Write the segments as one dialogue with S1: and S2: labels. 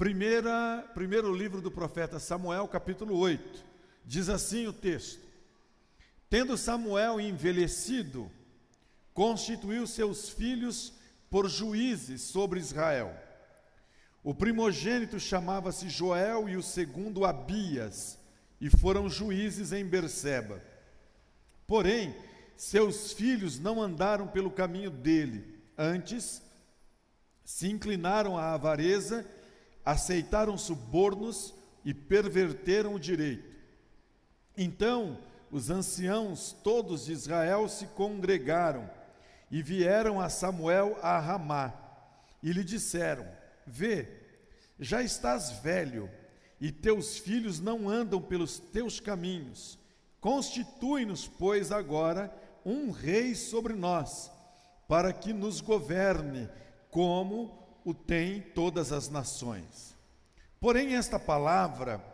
S1: Primeira, primeiro livro do profeta Samuel, capítulo 8. Diz assim o texto: Tendo Samuel envelhecido, constituiu seus filhos por juízes sobre Israel. O primogênito chamava-se Joel e o segundo Abias, e foram juízes em Berseba. Porém, seus filhos não andaram pelo caminho dele, antes se inclinaram à avareza, aceitaram subornos e perverteram o direito. Então, os anciãos todos de Israel se congregaram e vieram a Samuel a Ramá e lhe disseram: Vê, já estás velho e teus filhos não andam pelos teus caminhos. Constitui-nos, pois, agora um rei sobre nós, para que nos governe, como o tem todas as nações. Porém, esta palavra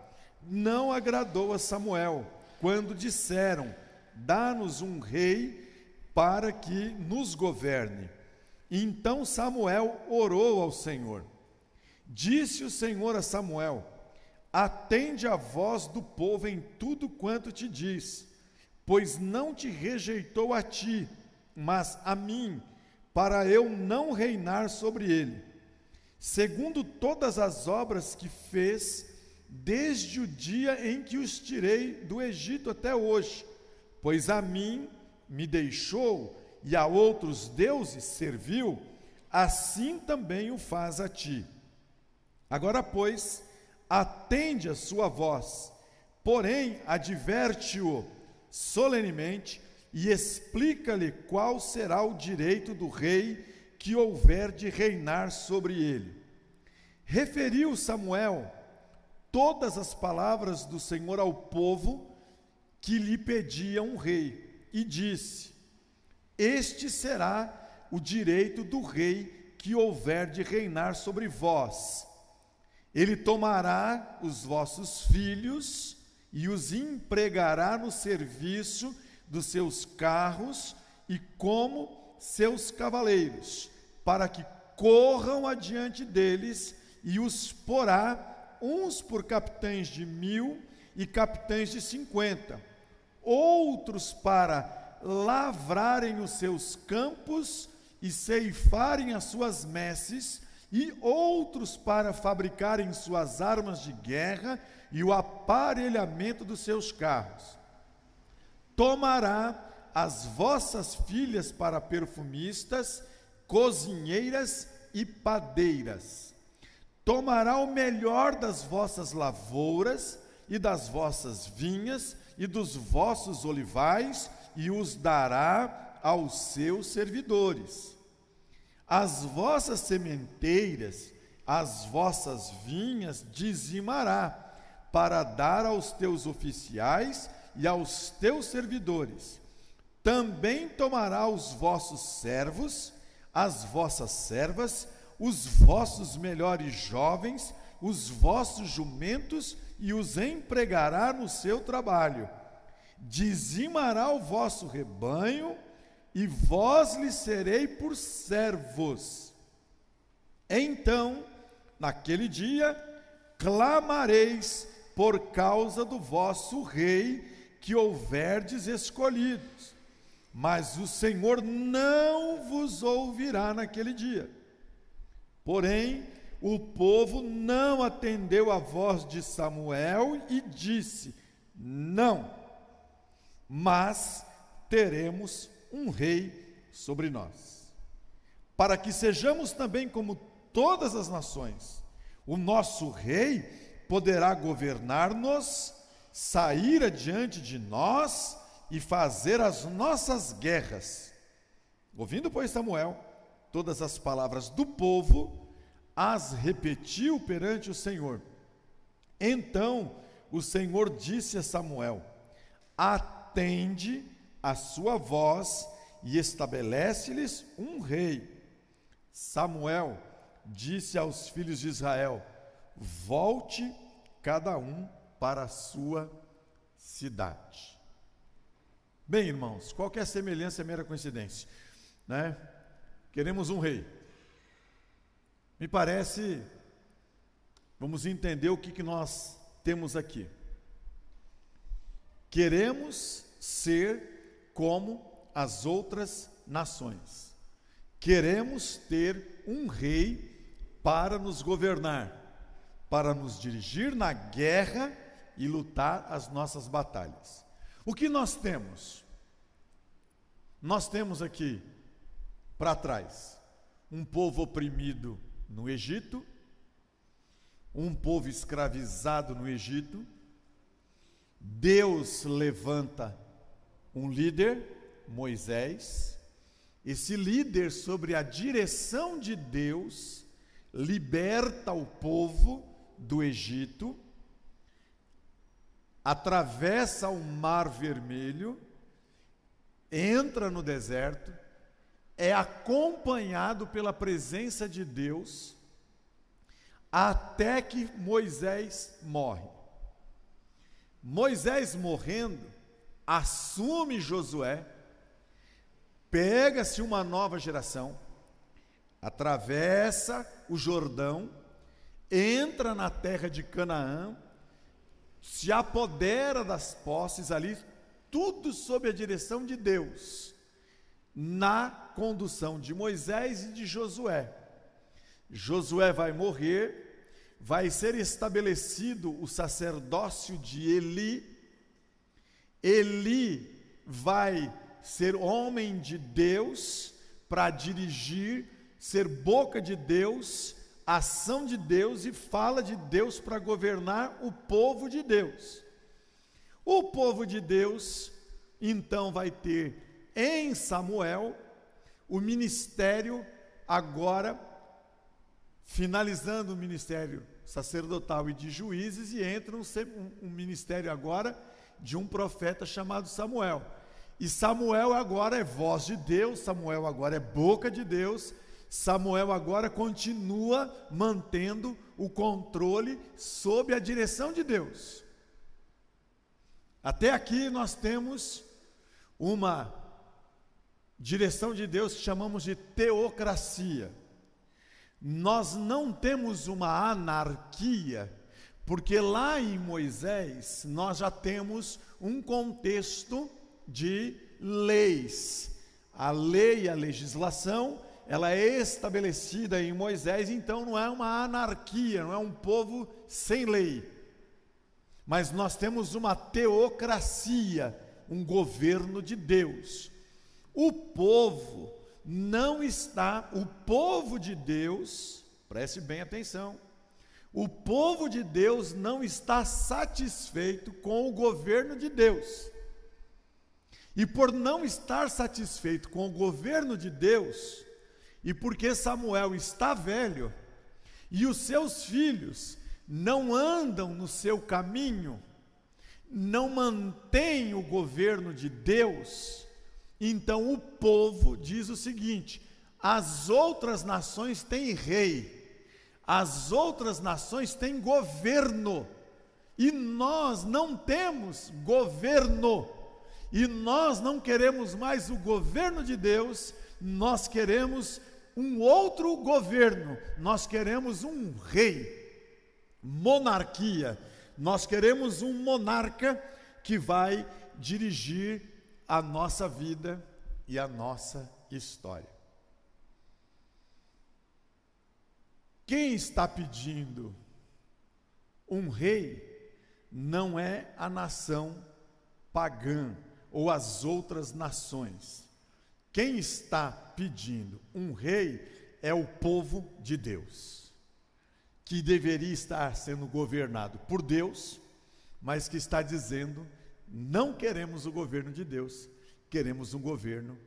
S1: não agradou a Samuel, quando disseram: Dá-nos um rei para que nos governe. Então Samuel orou ao Senhor. Disse o Senhor a Samuel: Atende a voz do povo em tudo quanto te diz, pois não te rejeitou a ti, mas a mim, para eu não reinar sobre ele. Segundo todas as obras que fez, desde o dia em que os tirei do Egito até hoje, pois a mim me deixou e a outros deuses serviu, assim também o faz a ti. Agora, pois, atende a sua voz, porém adverte-o solenemente e explica-lhe qual será o direito do rei que houver de reinar sobre ele. Referiu Samuel todas as palavras do Senhor ao povo que lhe pedia um rei, e disse: Este será o direito do rei que houver de reinar sobre vós ele tomará os vossos filhos e os empregará no serviço dos seus carros e como seus cavaleiros, para que corram adiante deles e os porá uns por capitães de mil e capitães de cinquenta, outros para lavrarem os seus campos e ceifarem as suas messes e outros para fabricarem suas armas de guerra e o aparelhamento dos seus carros. Tomará as vossas filhas para perfumistas, cozinheiras e padeiras. Tomará o melhor das vossas lavouras e das vossas vinhas e dos vossos olivais e os dará aos seus servidores as vossas sementeiras, as vossas vinhas dizimará, para dar aos teus oficiais e aos teus servidores. Também tomará os vossos servos, as vossas servas, os vossos melhores jovens, os vossos jumentos e os empregará no seu trabalho. Dizimará o vosso rebanho e vós lhe serei por servos. Então, naquele dia, clamareis por causa do vosso rei que houverdes escolhidos. Mas o Senhor não vos ouvirá naquele dia. Porém, o povo não atendeu a voz de Samuel e disse: Não, mas teremos um rei sobre nós, para que sejamos também como todas as nações. O nosso rei poderá governar-nos, sair adiante de nós e fazer as nossas guerras. Ouvindo, pois, Samuel todas as palavras do povo, as repetiu perante o Senhor. Então o Senhor disse a Samuel: Atende a sua voz e estabelece-lhes um rei. Samuel disse aos filhos de Israel: Volte cada um para a sua cidade. Bem, irmãos, qualquer semelhança é mera coincidência, né? Queremos um rei. Me parece Vamos entender o que, que nós temos aqui. Queremos ser como as outras nações. Queremos ter um rei para nos governar, para nos dirigir na guerra e lutar as nossas batalhas. O que nós temos? Nós temos aqui para trás um povo oprimido no Egito, um povo escravizado no Egito. Deus levanta um líder, Moisés. Esse líder, sobre a direção de Deus, liberta o povo do Egito, atravessa o Mar Vermelho, entra no deserto, é acompanhado pela presença de Deus até que Moisés morre. Moisés morrendo, assume Josué, pega-se uma nova geração, atravessa o Jordão, entra na terra de Canaã, se apodera das posses ali, tudo sob a direção de Deus na condução de Moisés e de Josué. Josué vai morrer, vai ser estabelecido o sacerdócio de Eli. Eli vai ser homem de Deus para dirigir, ser boca de Deus, ação de Deus e fala de Deus para governar o povo de Deus. O povo de Deus então vai ter em Samuel, o ministério agora, finalizando o ministério sacerdotal e de juízes, e entra um, um, ministério agora de um profeta chamado Samuel. E Samuel agora é voz de Deus, Samuel agora é boca de Deus, Samuel agora continua mantendo o controle sob a direção de Deus. Até aqui nós temos uma direção de Deus que chamamos de teocracia. Nós não temos uma anarquia, porque lá em Moisés nós já temos um contexto de leis. A lei, a legislação, ela é estabelecida em Moisés, então não é uma anarquia, não é um povo sem lei. Mas nós temos uma teocracia, um governo de Deus. O povo não está, o povo de Deus, preste bem atenção, o povo de Deus não está satisfeito com o governo de Deus. E por não estar satisfeito com o governo de Deus, e porque Samuel está velho, e os seus filhos não andam no seu caminho, não mantêm o governo de Deus, então o povo diz o seguinte: as outras nações têm rei, as outras nações têm governo, e nós não temos governo, e nós não queremos mais o governo de Deus, nós queremos um outro governo, nós queremos um rei, monarquia, nós queremos um monarca que vai dirigir a nossa vida e a nossa história. Quem está pedindo um rei não é a nação pagã ou as outras nações. Quem está pedindo um rei é o povo de Deus, que deveria estar sendo governado por Deus, mas que está dizendo não queremos o governo de Deus, queremos um governo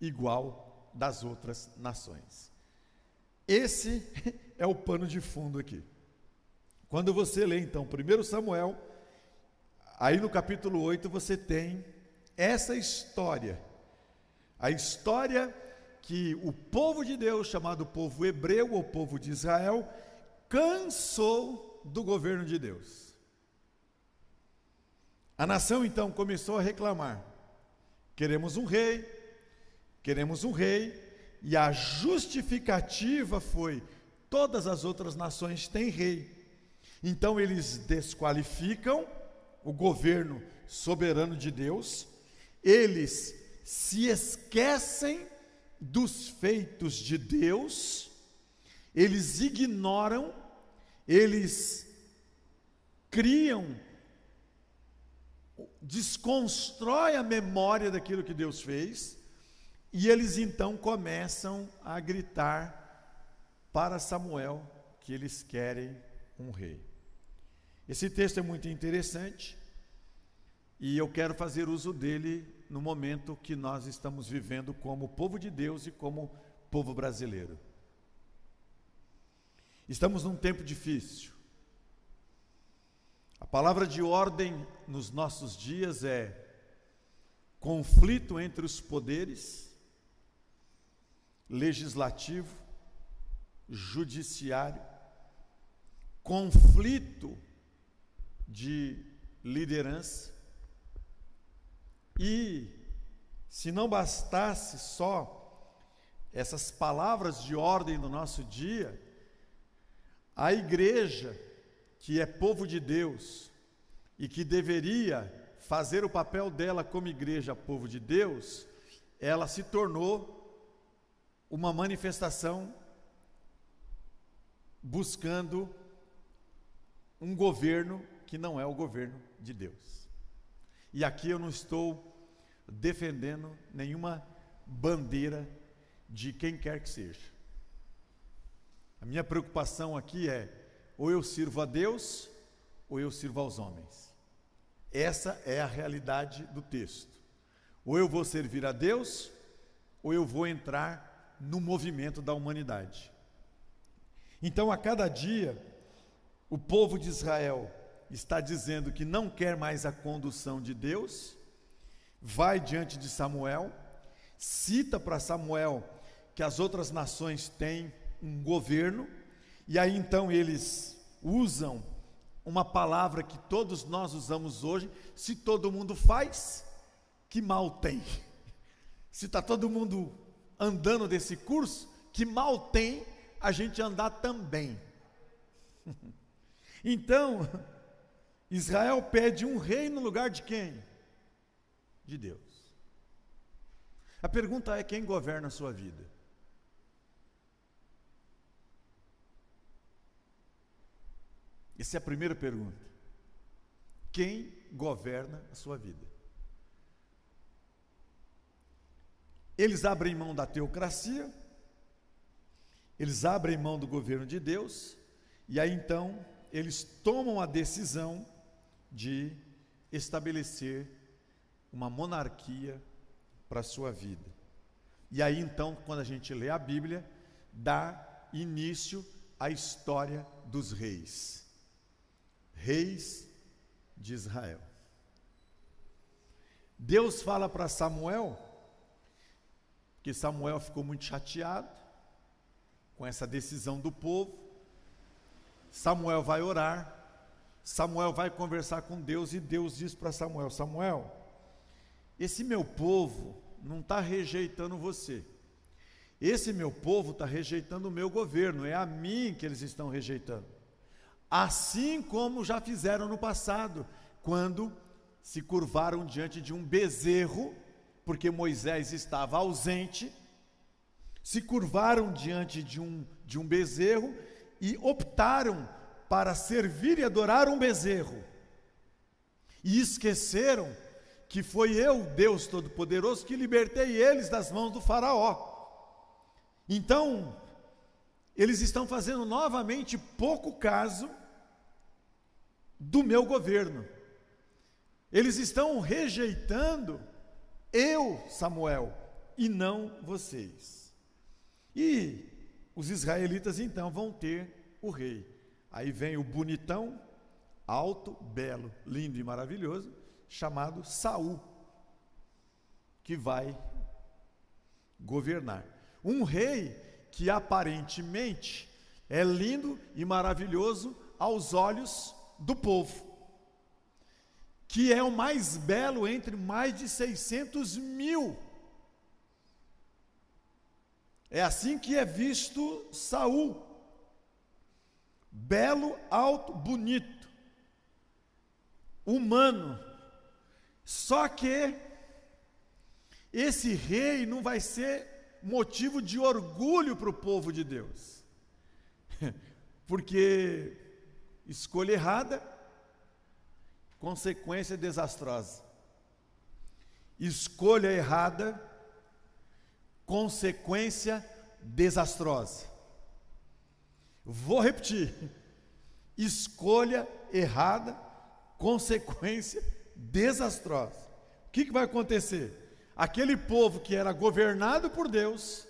S1: igual das outras nações. Esse é o pano de fundo aqui. Quando você lê então 1 Samuel, aí no capítulo 8 você tem essa história. A história que o povo de Deus, chamado povo hebreu ou povo de Israel, cansou do governo de Deus. A nação então começou a reclamar: queremos um rei, queremos um rei, e a justificativa foi: todas as outras nações têm rei, Então eles desqualificam o governo soberano de Deus, eles se esquecem dos feitos de Deus, eles ignoram, eles criam, desconstrói a memória daquilo que Deus fez, e eles então começam a gritar para Samuel que eles querem um rei. Esse texto é muito interessante e eu quero fazer uso dele no momento que nós estamos vivendo como povo de Deus e como povo brasileiro. Estamos num tempo difícil. A palavra de ordem nos nossos dias é conflito entre os poderes, legislativo, judiciário, conflito de liderança, e se não bastasse só essas palavras de ordem do nosso dia, a igreja, que é povo de Deus e que deveria fazer o papel dela como igreja, povo de Deus, ela se tornou uma manifestação buscando um governo que não é o governo de Deus. E aqui eu não estou defendendo nenhuma bandeira de quem quer que seja. A minha preocupação aqui é: ou eu sirvo a Deus, ou eu sirvo aos homens. Essa é a realidade do texto. Ou eu vou servir a Deus, ou eu vou entrar no movimento da humanidade. Então, a cada dia, o povo de Israel está dizendo que não quer mais a condução de Deus, vai diante de Samuel, cita para Samuel que as outras nações têm um governo, e aí então eles usam uma palavra que todos nós usamos hoje: se todo mundo faz, que mal tem. Se está todo mundo andando desse curso, que mal tem a gente andar também. Então, Israel pede um rei no lugar de quem? De Deus. A pergunta é: quem governa a sua vida? Essa é a primeira pergunta. Quem governa a sua vida? Eles abrem mão da teocracia, eles abrem mão do governo de Deus, e aí então eles tomam a decisão de estabelecer uma monarquia para a sua vida. E aí então, quando a gente lê a Bíblia, dá início à história dos reis. Reis de Israel. Deus fala para Samuel que Samuel ficou muito chateado com essa decisão do povo. Samuel vai orar, Samuel vai conversar com Deus e Deus diz para Samuel: Samuel, esse meu povo não está rejeitando você. Esse meu povo está rejeitando o meu governo, é a mim que eles estão rejeitando. Assim como já fizeram no passado, quando se curvaram diante de um bezerro, porque Moisés estava ausente, se curvaram diante de um, de um bezerro e optaram para servir e adorar um bezerro. E esqueceram que foi eu, Deus Todo-Poderoso, que libertei eles das mãos do Faraó. Então, eles estão fazendo novamente pouco caso do meu governo. Eles estão rejeitando eu, Samuel, e não vocês. E os israelitas então vão ter o rei. Aí vem o bonitão, alto, belo, lindo e maravilhoso, chamado Saul, que vai governar. Um rei que aparentemente é lindo e maravilhoso aos olhos do povo, que é o mais belo entre mais de 600 mil. É assim que é visto Saul belo, alto, bonito, humano. Só que esse rei não vai ser motivo de orgulho para o povo de Deus, porque escolha errada, consequência desastrosa. Escolha errada, consequência desastrosa. Vou repetir: escolha errada, consequência desastrosa. O que, que vai acontecer? Aquele povo que era governado por Deus,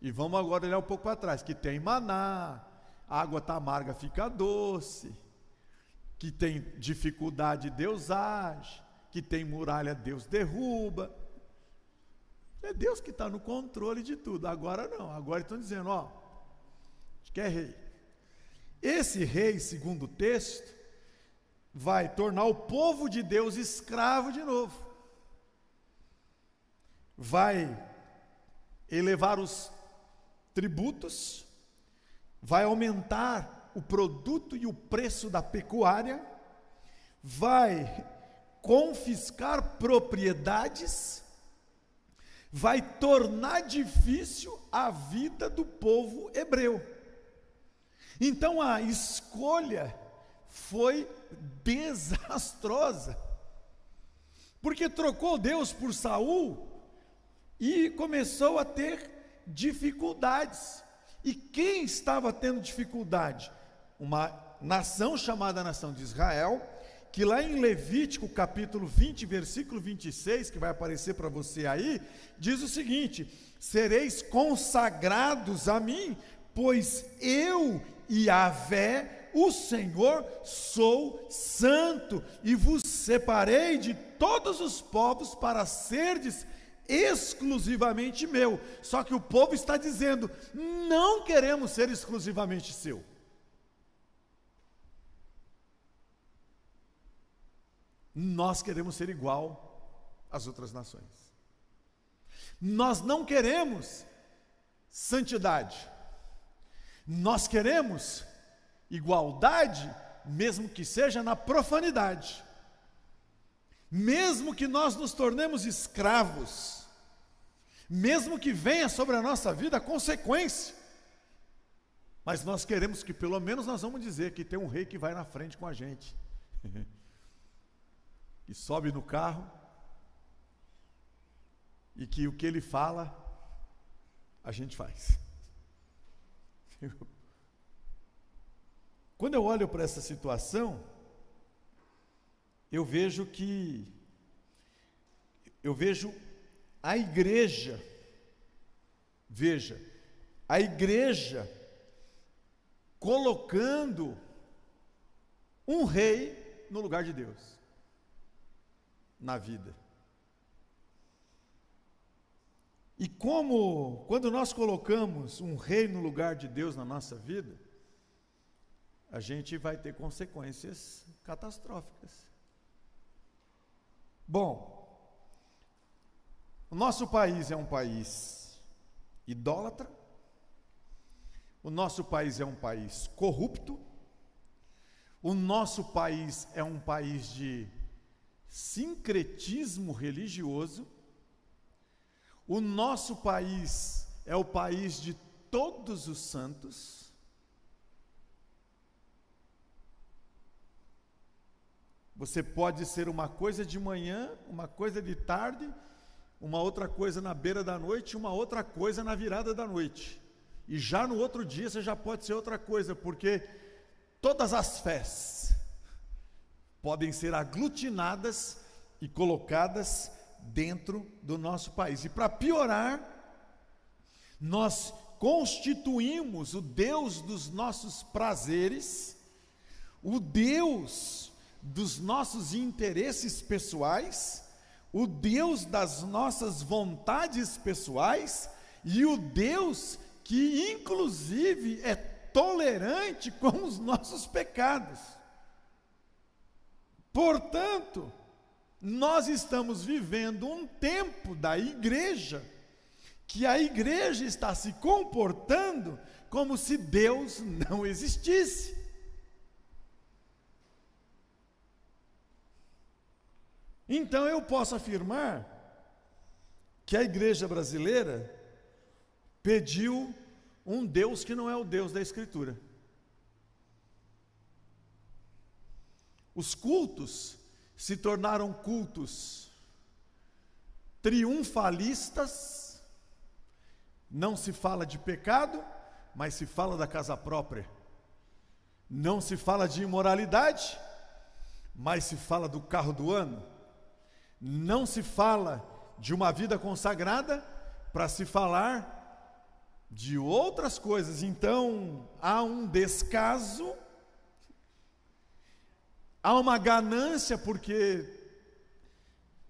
S1: e vamos agora olhar um pouco para trás, que tem maná, água está amarga, fica doce, que tem dificuldade, Deus age, que tem muralha, Deus derruba. É Deus que está no controle de tudo. Agora não, agora estão dizendo, ó, que é rei. Esse rei, segundo o texto, vai tornar o povo de Deus escravo de novo. Vai elevar os tributos, vai aumentar o produto e o preço da pecuária, vai confiscar propriedades, vai tornar difícil a vida do povo hebreu. Então a escolha foi desastrosa. Porque trocou Deus por Saul e começou a ter dificuldades. E quem estava tendo dificuldade? Uma nação chamada nação de Israel, que lá em Levítico capítulo 20, versículo 26, que vai aparecer para você aí, diz o seguinte: Sereis consagrados a mim, pois eu e Vé, o Senhor, sou santo, e vos separei de todos os povos para serdes exclusivamente meu. Só que o povo está dizendo: não queremos ser exclusivamente seu. Nós queremos ser igual às outras nações. Nós não queremos santidade. Nós queremos igualdade, mesmo que seja na profanidade. Mesmo que nós nos tornemos escravos, mesmo que venha sobre a nossa vida a consequência, mas nós queremos que pelo menos nós vamos dizer que tem um rei que vai na frente com a gente, que sobe no carro, e que o que ele fala, a gente faz. Quando eu olho para essa situação, eu vejo que eu vejo a igreja veja, a igreja colocando um rei no lugar de Deus na vida. E como, quando nós colocamos um rei no lugar de Deus na nossa vida, a gente vai ter consequências catastróficas. Bom, o nosso país é um país idólatra, o nosso país é um país corrupto, o nosso país é um país de sincretismo religioso, o nosso país é o país de todos os santos. Você pode ser uma coisa de manhã, uma coisa de tarde, uma outra coisa na beira da noite, uma outra coisa na virada da noite. E já no outro dia você já pode ser outra coisa, porque todas as fés podem ser aglutinadas e colocadas dentro do nosso país. E para piorar, nós constituímos o Deus dos nossos prazeres, o Deus dos nossos interesses pessoais, o Deus das nossas vontades pessoais e o Deus que, inclusive, é tolerante com os nossos pecados. Portanto, nós estamos vivendo um tempo da igreja que a igreja está se comportando como se Deus não existisse. Então eu posso afirmar que a igreja brasileira pediu um Deus que não é o Deus da Escritura. Os cultos se tornaram cultos triunfalistas, não se fala de pecado, mas se fala da casa própria. Não se fala de imoralidade, mas se fala do carro do ano. Não se fala de uma vida consagrada para se falar de outras coisas. Então, há um descaso, há uma ganância, porque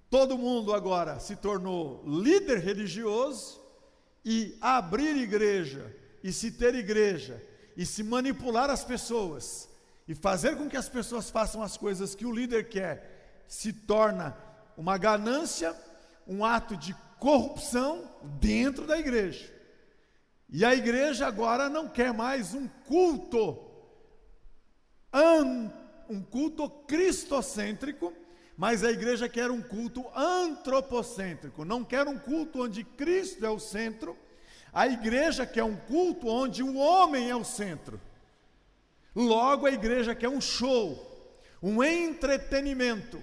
S1: todo mundo agora se tornou líder religioso e abrir igreja, e se ter igreja, e se manipular as pessoas, e fazer com que as pessoas façam as coisas que o líder quer, se torna uma ganância, um ato de corrupção dentro da igreja. E a igreja agora não quer mais um culto, um culto cristocêntrico, mas a igreja quer um culto antropocêntrico, não quer um culto onde Cristo é o centro, a igreja quer um culto onde o homem é o centro. Logo, a igreja quer um show, um entretenimento.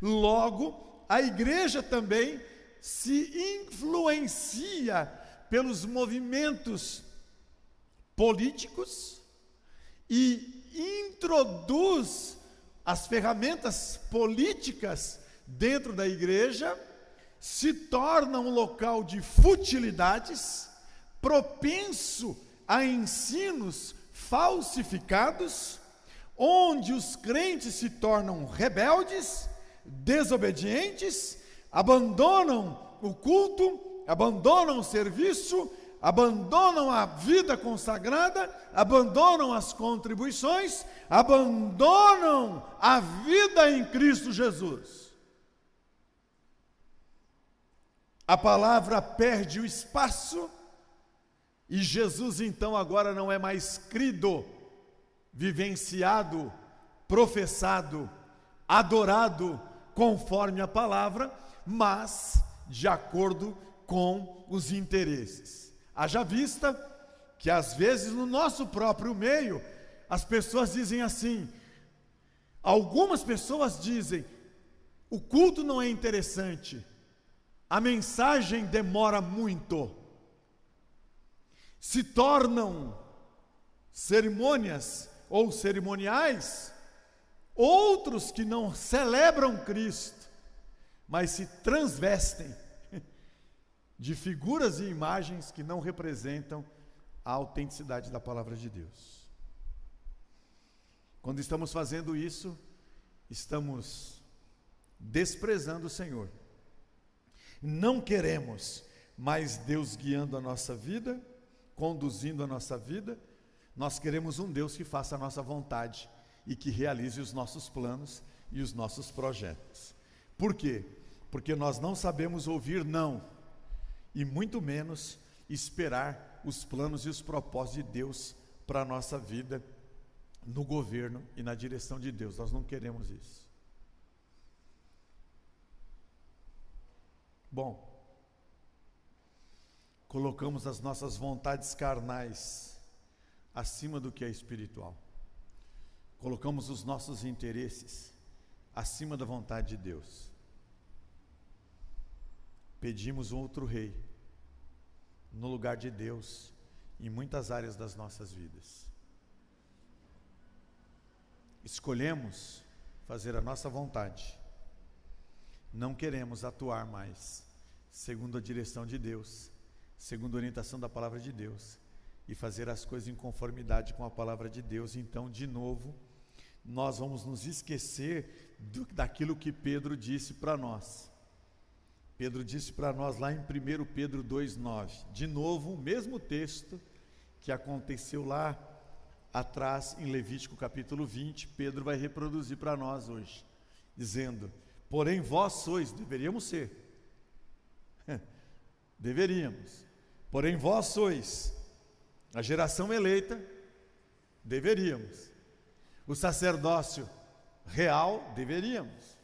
S1: Logo, a igreja também se influencia pelos movimentos políticos e introduz as ferramentas políticas dentro da igreja, se torna um local de futilidades, propenso a ensinos falsificados, onde os crentes se tornam rebeldes, desobedientes, abandonam o culto abandonam o serviço, abandonam a vida consagrada, abandonam as contribuições, abandonam a vida em Cristo Jesus. A palavra perde o espaço e Jesus então agora não é mais crido, vivenciado, professado, adorado conforme a palavra, mas de acordo com os interesses. Haja vista que às vezes no nosso próprio meio as pessoas dizem assim, algumas pessoas dizem, o culto não é interessante, a mensagem demora muito, se tornam cerimônias ou cerimoniais, outros que não celebram Cristo, mas se transvestem de figuras e imagens que não representam a autenticidade da palavra de Deus. Quando estamos fazendo isso, estamos desprezando o Senhor. Não queremos mais Deus guiando a nossa vida, conduzindo a nossa vida. Nós queremos um Deus que faça a nossa vontade e que realize os nossos planos e os nossos projetos. Por quê? Porque nós não sabemos ouvir não e muito menos esperar os planos e os propósitos de Deus para a nossa vida no governo e na direção de Deus. Nós não queremos isso. Bom, colocamos as nossas vontades carnais acima do que é espiritual. Colocamos os nossos interesses acima da vontade de Deus pedimos um outro rei no lugar de Deus em muitas áreas das nossas vidas. Escolhemos fazer a nossa vontade. Não queremos atuar mais segundo a direção de Deus, segundo a orientação da palavra de Deus e fazer as coisas em conformidade com a palavra de Deus. Então, de novo, nós vamos nos esquecer do, daquilo que Pedro disse para nós. Pedro disse para nós lá em 1 Pedro 2,9, de novo o mesmo texto que aconteceu lá atrás em Levítico capítulo 20, Pedro vai reproduzir para nós hoje, dizendo: Porém vós sois, deveríamos ser, deveríamos, porém vós sois a geração eleita, deveríamos, o sacerdócio real, deveríamos,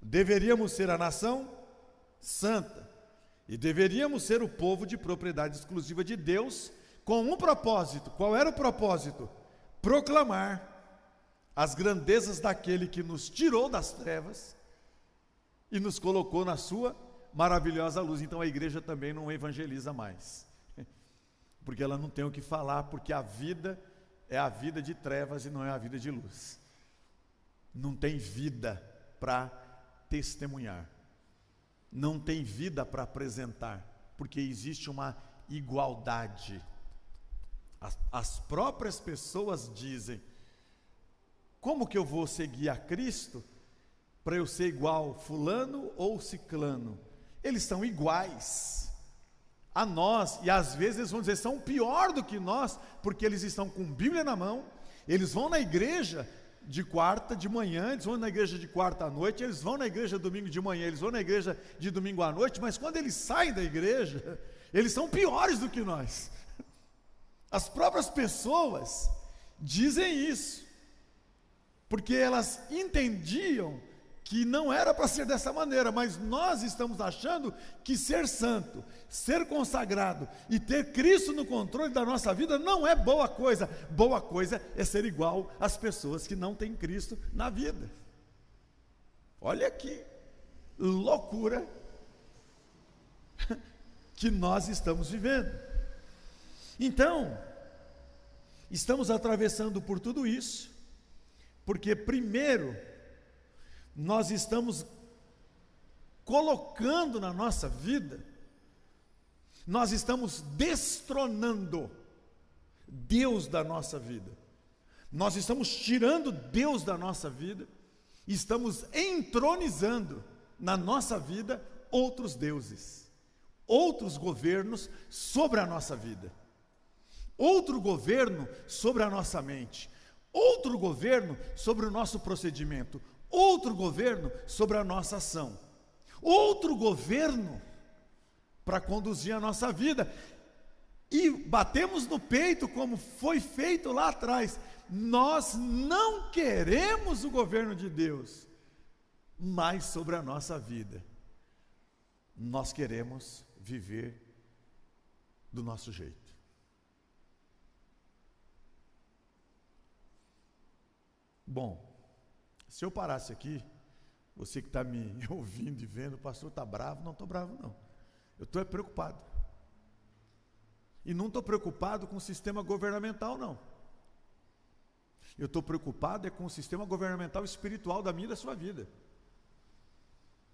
S1: Deveríamos ser a nação santa e deveríamos ser o povo de propriedade exclusiva de Deus, com um propósito. Qual era o propósito? Proclamar as grandezas daquele que nos tirou das trevas e nos colocou na sua maravilhosa luz. Então a igreja também não evangeliza mais, porque ela não tem o que falar, porque a vida é a vida de trevas e não é a vida de luz. Não tem vida para testemunhar, não tem vida para apresentar, porque existe uma igualdade. As, as próprias pessoas dizem: como que eu vou seguir a Cristo para eu ser igual Fulano ou Ciclano? Eles são iguais a nós, e às vezes eles vão dizer, são pior do que nós, porque eles estão com Bíblia na mão, eles vão na igreja de quarta de manhã, eles vão na igreja de quarta à noite, eles vão na igreja domingo de manhã, eles vão na igreja de domingo à noite, mas quando eles saem da igreja, eles são piores do que nós. As próprias pessoas dizem isso, porque elas entendiam que não era para ser dessa maneira, mas nós estamos achando que ser santo, ser consagrado e ter Cristo no controle da nossa vida não é boa coisa. Boa coisa é ser igual às pessoas que não têm Cristo na vida. Olha que loucura que nós estamos vivendo. Então, estamos atravessando por tudo isso, porque primeiro nós estamos colocando na nossa vida, nós estamos destronando Deus da nossa vida. Nós estamos tirando Deus da nossa vida, estamos entronizando na nossa vida outros deuses, outros governos sobre a nossa vida, outro governo sobre a nossa mente, outro governo sobre o nosso procedimento, outro governo sobre a nossa ação, outro governo para conduzir a nossa vida. E batemos no peito, como foi feito lá atrás. Nós não queremos o governo de Deus, mas sobre a nossa vida. Nós queremos viver do nosso jeito. Bom, se eu parasse aqui, você que está me ouvindo e vendo, o pastor está bravo, não estou bravo não. Eu estou preocupado. E não estou preocupado com o sistema governamental, não. Eu estou preocupado é com o sistema governamental espiritual da minha e da sua vida.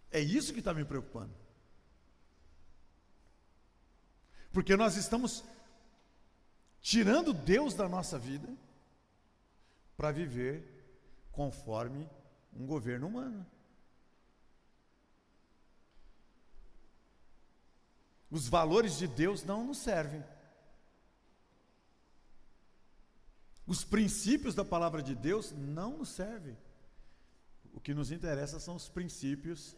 S1: É isso que está me preocupando. Porque nós estamos tirando Deus da nossa vida para viver conforme um governo humano. Os valores de Deus não nos servem. Os princípios da palavra de Deus não nos servem. O que nos interessa são os princípios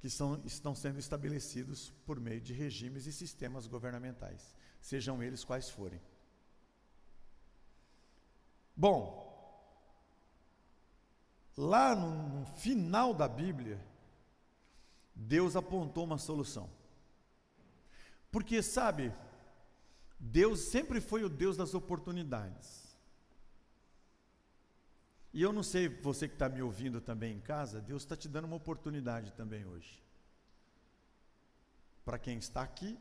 S1: que são, estão sendo estabelecidos por meio de regimes e sistemas governamentais, sejam eles quais forem. Bom, Lá no, no final da Bíblia, Deus apontou uma solução. Porque, sabe, Deus sempre foi o Deus das oportunidades. E eu não sei, você que está me ouvindo também em casa, Deus está te dando uma oportunidade também hoje. Para quem está aqui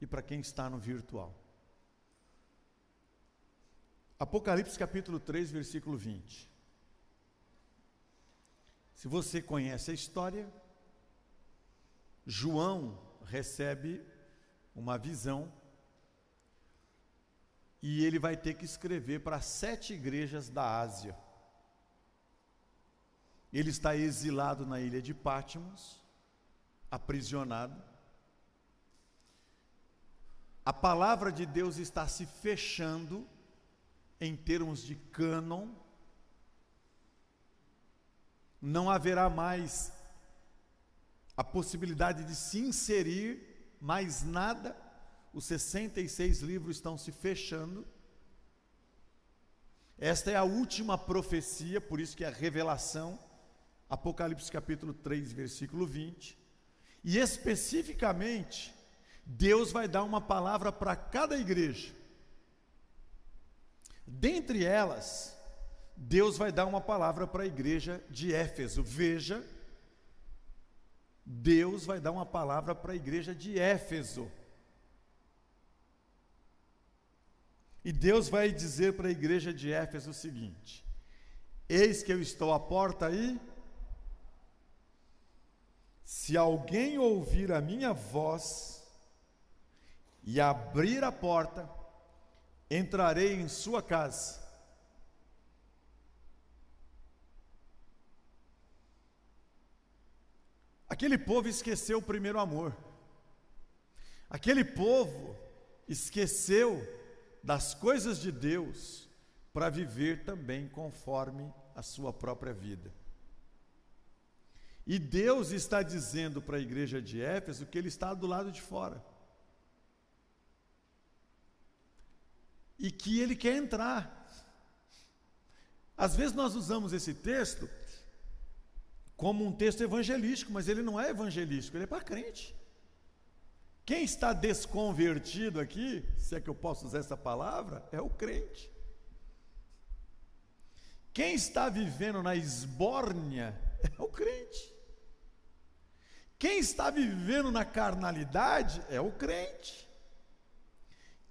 S1: e para quem está no virtual. Apocalipse capítulo 3, versículo 20. Se você conhece a história, João recebe uma visão e ele vai ter que escrever para sete igrejas da Ásia. Ele está exilado na ilha de Patmos, aprisionado. A palavra de Deus está se fechando em termos de cânon não haverá mais a possibilidade de se inserir mais nada, os 66 livros estão se fechando. Esta é a última profecia, por isso que é a revelação, Apocalipse capítulo 3, versículo 20. E especificamente, Deus vai dar uma palavra para cada igreja. Dentre elas, Deus vai dar uma palavra para a igreja de Éfeso. Veja, Deus vai dar uma palavra para a igreja de Éfeso. E Deus vai dizer para a igreja de Éfeso o seguinte: Eis que eu estou à porta aí. Se alguém ouvir a minha voz e abrir a porta, entrarei em sua casa. Aquele povo esqueceu o primeiro amor. Aquele povo esqueceu das coisas de Deus para viver também conforme a sua própria vida. E Deus está dizendo para a igreja de Éfeso que ele está do lado de fora. E que ele quer entrar. Às vezes nós usamos esse texto como um texto evangelístico, mas ele não é evangelístico, ele é para crente. Quem está desconvertido aqui, se é que eu posso usar essa palavra, é o crente. Quem está vivendo na esbórnia é o crente. Quem está vivendo na carnalidade é o crente.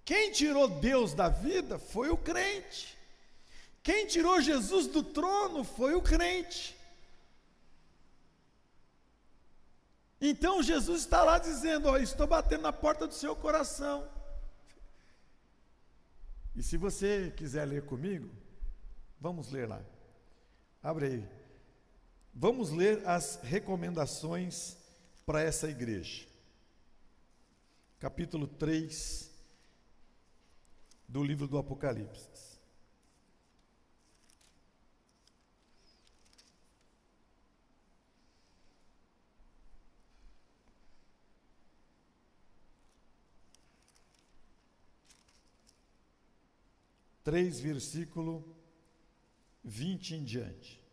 S1: Quem tirou Deus da vida foi o crente. Quem tirou Jesus do trono foi o crente. Então Jesus está lá dizendo: Estou batendo na porta do seu coração. E se você quiser ler comigo, vamos ler lá. Abre aí. Vamos ler as recomendações para essa igreja. Capítulo 3 do livro do Apocalipse. Três, versículo 20 em diante.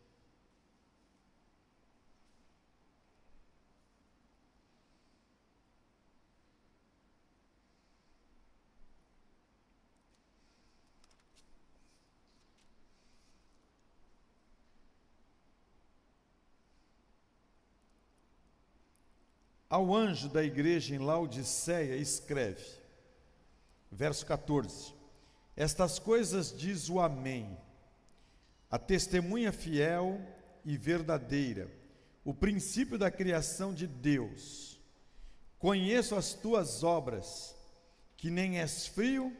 S1: Ao anjo da igreja em Laodiceia, escreve, verso 14: estas coisas diz o Amém, a testemunha fiel e verdadeira, o princípio da criação de Deus. Conheço as tuas obras, que nem és frio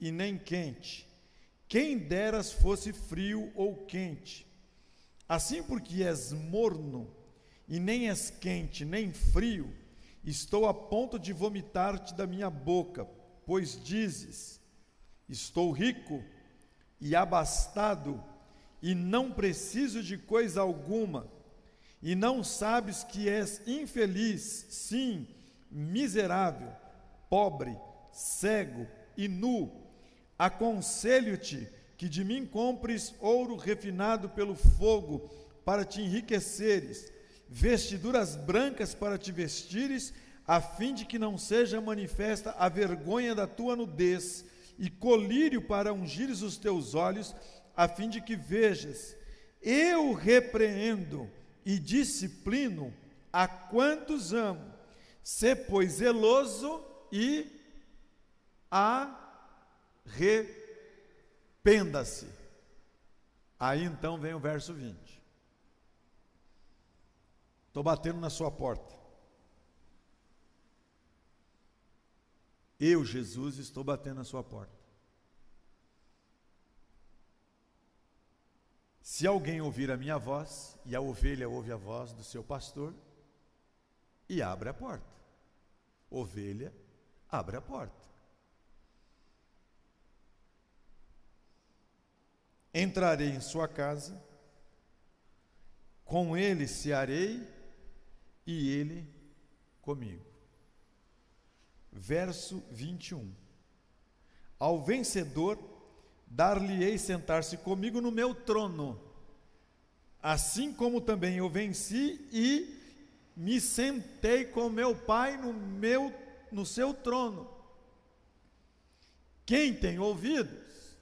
S1: e nem quente. Quem deras fosse frio ou quente. Assim, porque és morno e nem és quente nem frio, estou a ponto de vomitar-te da minha boca, pois dizes: Estou rico e abastado e não preciso de coisa alguma. E não sabes que és infeliz, sim, miserável, pobre, cego e nu. Aconselho-te que de mim compres ouro refinado pelo fogo para te enriqueceres, vestiduras brancas para te vestires, a fim de que não seja manifesta a vergonha da tua nudez e colírio para ungires os teus olhos, a fim de que vejas. Eu repreendo e disciplino a quantos amo. Sê, pois, zeloso e arrependa-se. Aí então vem o verso 20. Estou batendo na sua porta. Eu, Jesus, estou batendo na sua porta. Se alguém ouvir a minha voz, e a ovelha ouve a voz do seu pastor, e abre a porta. Ovelha, abre a porta. Entrarei em sua casa, com ele cearei, e ele comigo verso 21. Ao vencedor, dar-lhe-ei sentar-se comigo no meu trono, assim como também eu venci e me sentei com meu Pai no meu no seu trono. Quem tem ouvidos,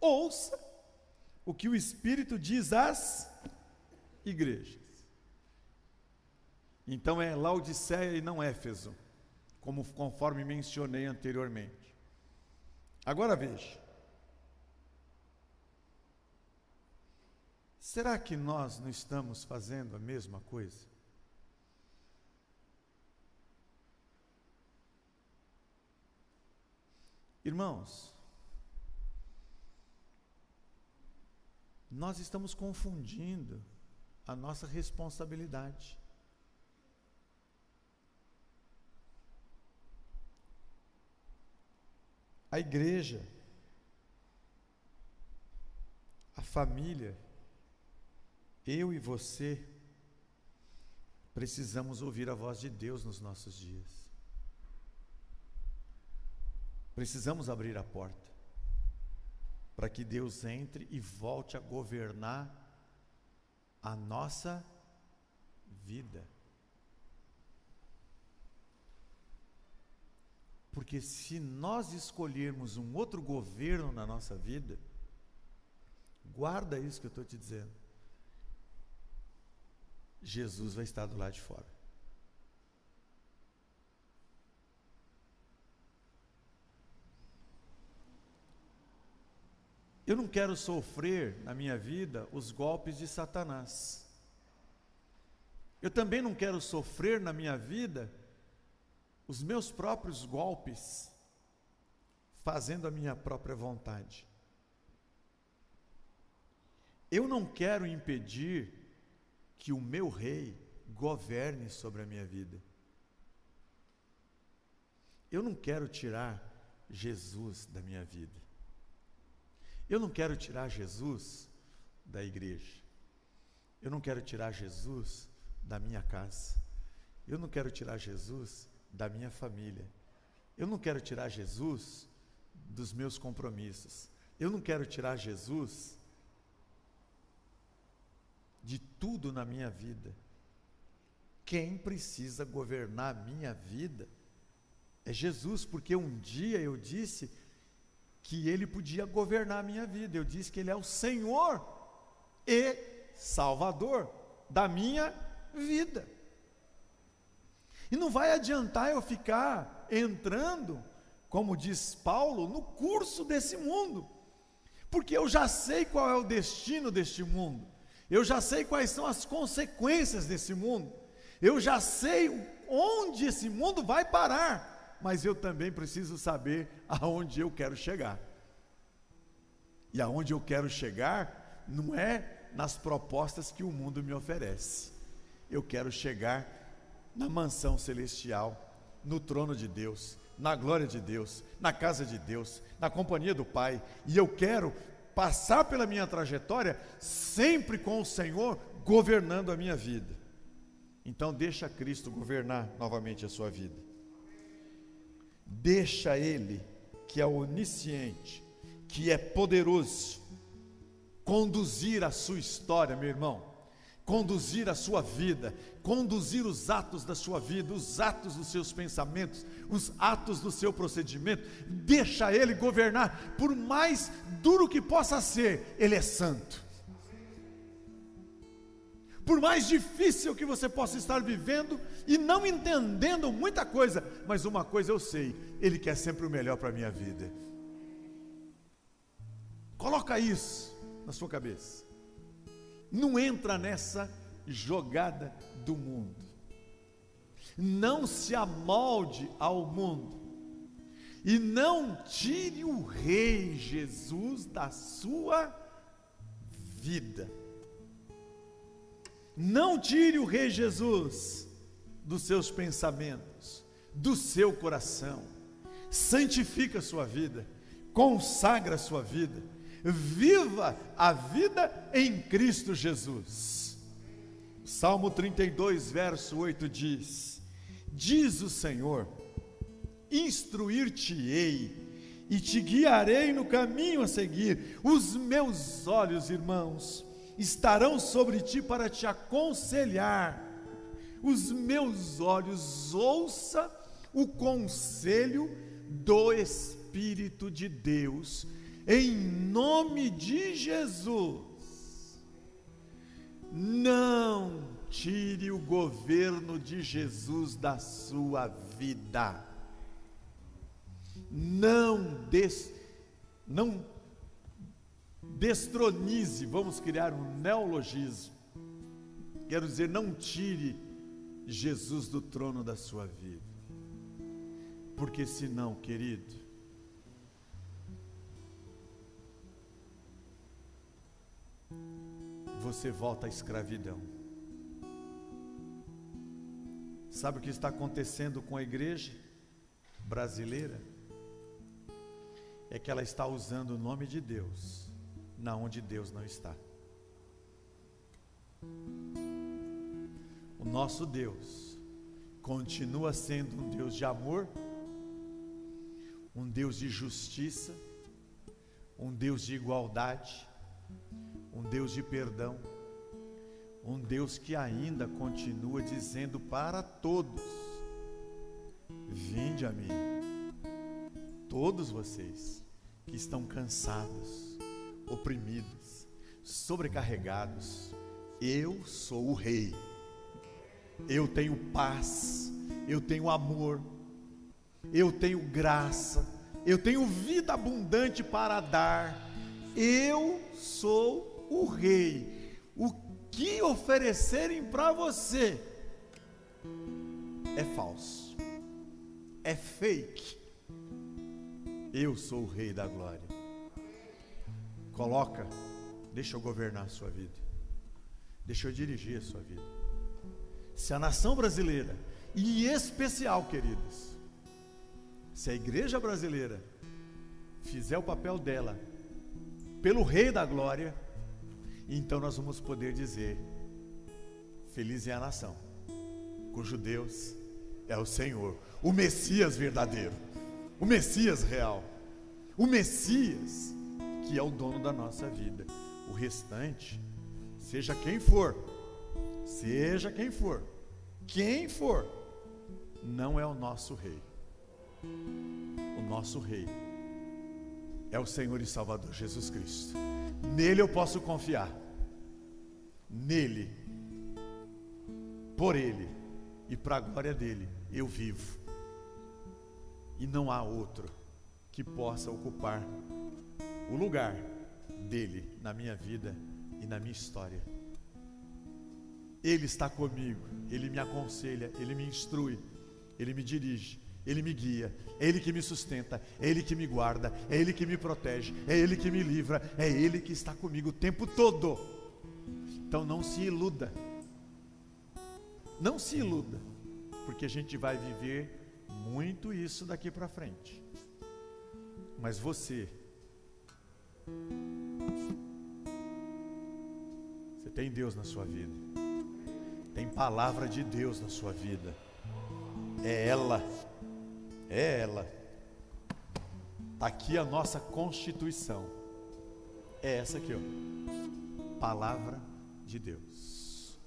S1: ouça o que o Espírito diz às igrejas. Então é Laodiceia e não Éfeso, como conforme mencionei anteriormente. Agora veja. Será que nós não estamos fazendo a mesma coisa? Irmãos, nós estamos confundindo a nossa responsabilidade. A igreja, a família, eu e você, precisamos ouvir a voz de Deus nos nossos dias. Precisamos abrir a porta para que Deus entre e volte a governar a nossa vida. Porque se nós escolhermos um outro governo na nossa vida, guarda isso que eu estou te dizendo. Jesus vai estar do lado de fora. Eu não quero sofrer na minha vida os golpes de Satanás. Eu também não quero sofrer na minha vida os meus próprios golpes, fazendo a minha própria vontade. Eu não quero impedir que o meu rei governe sobre a minha vida. Eu não quero tirar Jesus da minha vida. Eu não quero tirar Jesus da igreja. Eu não quero tirar Jesus da minha casa. Eu não quero tirar Jesus da minha família. Eu não quero tirar Jesus dos meus compromissos. Eu não quero tirar Jesus de tudo na minha vida. Quem precisa governar a minha vida é Jesus, porque um dia eu disse que ele podia governar a minha vida. Eu disse que ele é o Senhor e Salvador da minha vida. E não vai adiantar eu ficar entrando, como diz Paulo, no curso desse mundo, porque eu já sei qual é o destino deste mundo, eu já sei quais são as consequências desse mundo, eu já sei onde esse mundo vai parar mas eu também preciso saber aonde eu quero chegar. E aonde eu quero chegar não é nas propostas que o mundo me oferece. Eu quero chegar na mansão celestial, no trono de Deus, na glória de Deus, na casa de Deus, na companhia do Pai. E eu quero passar pela minha trajetória sempre com o Senhor governando a minha vida. Então deixa Cristo governar novamente a sua vida. Deixa Ele, que é onisciente, que é poderoso, conduzir a sua história, meu irmão, conduzir a sua vida, conduzir os atos da sua vida, os atos dos seus pensamentos, os atos do seu procedimento, deixa Ele governar, por mais duro que possa ser, Ele é santo. Por mais difícil que você possa estar vivendo e não entendendo muita coisa, mas uma coisa eu sei, Ele quer sempre o melhor para a minha vida. Coloca isso na sua cabeça. Não entra nessa jogada do mundo. Não se amolde ao mundo. E não tire o Rei Jesus da sua vida. Não tire o Rei Jesus dos seus pensamentos, do seu coração. Santifica a sua vida, consagra a sua vida, viva a vida em Cristo Jesus. Salmo 32, verso 8 diz: Diz o Senhor: Instruir-te-ei e te guiarei no caminho a seguir. Os meus olhos, irmãos, estarão sobre ti para te aconselhar. Os meus olhos ouça o conselho do Espírito de Deus, em nome de Jesus. Não tire o governo de Jesus da sua vida. Não des, não destronize, vamos criar um neologismo. Quero dizer, não tire Jesus do trono da sua vida. Porque senão, querido, você volta à escravidão. Sabe o que está acontecendo com a igreja brasileira? É que ela está usando o nome de Deus na onde Deus não está. O nosso Deus continua sendo um Deus de amor, um Deus de justiça, um Deus de igualdade, um Deus de perdão, um Deus que ainda continua dizendo para todos: Vinde a mim, todos vocês que estão cansados, oprimidos, sobrecarregados, eu sou o Rei. Eu tenho paz, eu tenho amor, eu tenho graça, eu tenho vida abundante para dar. Eu sou o Rei. O que oferecerem para você é falso, é fake. Eu sou o Rei da Glória. Coloca, deixa eu governar a sua vida, deixa eu dirigir a sua vida. Se a nação brasileira, e em especial, queridos, se a igreja brasileira fizer o papel dela pelo Rei da Glória, então nós vamos poder dizer: Feliz é a nação, cujo Deus é o Senhor, o Messias verdadeiro, o Messias real, o Messias que é o dono da nossa vida. O restante, seja quem for, seja quem for, quem for, não é o nosso rei. O nosso rei é o Senhor e Salvador Jesus Cristo. Nele eu posso confiar. Nele, por Ele e para a glória dele, eu vivo. E não há outro que possa ocupar o lugar dele na minha vida e na minha história. Ele está comigo, ele me aconselha, ele me instrui, ele me dirige, ele me guia, é ele que me sustenta, é ele que me guarda, é ele que me protege, é ele que me livra, é ele que está comigo o tempo todo. Então não se iluda. Não se iluda, porque a gente vai viver muito isso daqui para frente. Mas você você tem Deus na sua vida. Tem palavra de Deus na sua vida. É ela. É ela. Está aqui a nossa constituição. É essa aqui, ó. Palavra de Deus.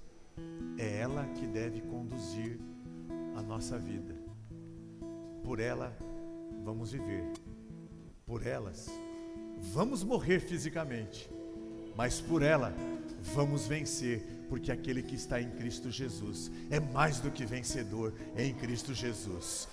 S1: É ela que deve conduzir a nossa vida. Por ela vamos viver. Por elas vamos morrer fisicamente, mas por ela vamos vencer, porque aquele que está em Cristo Jesus é mais do que vencedor em Cristo Jesus.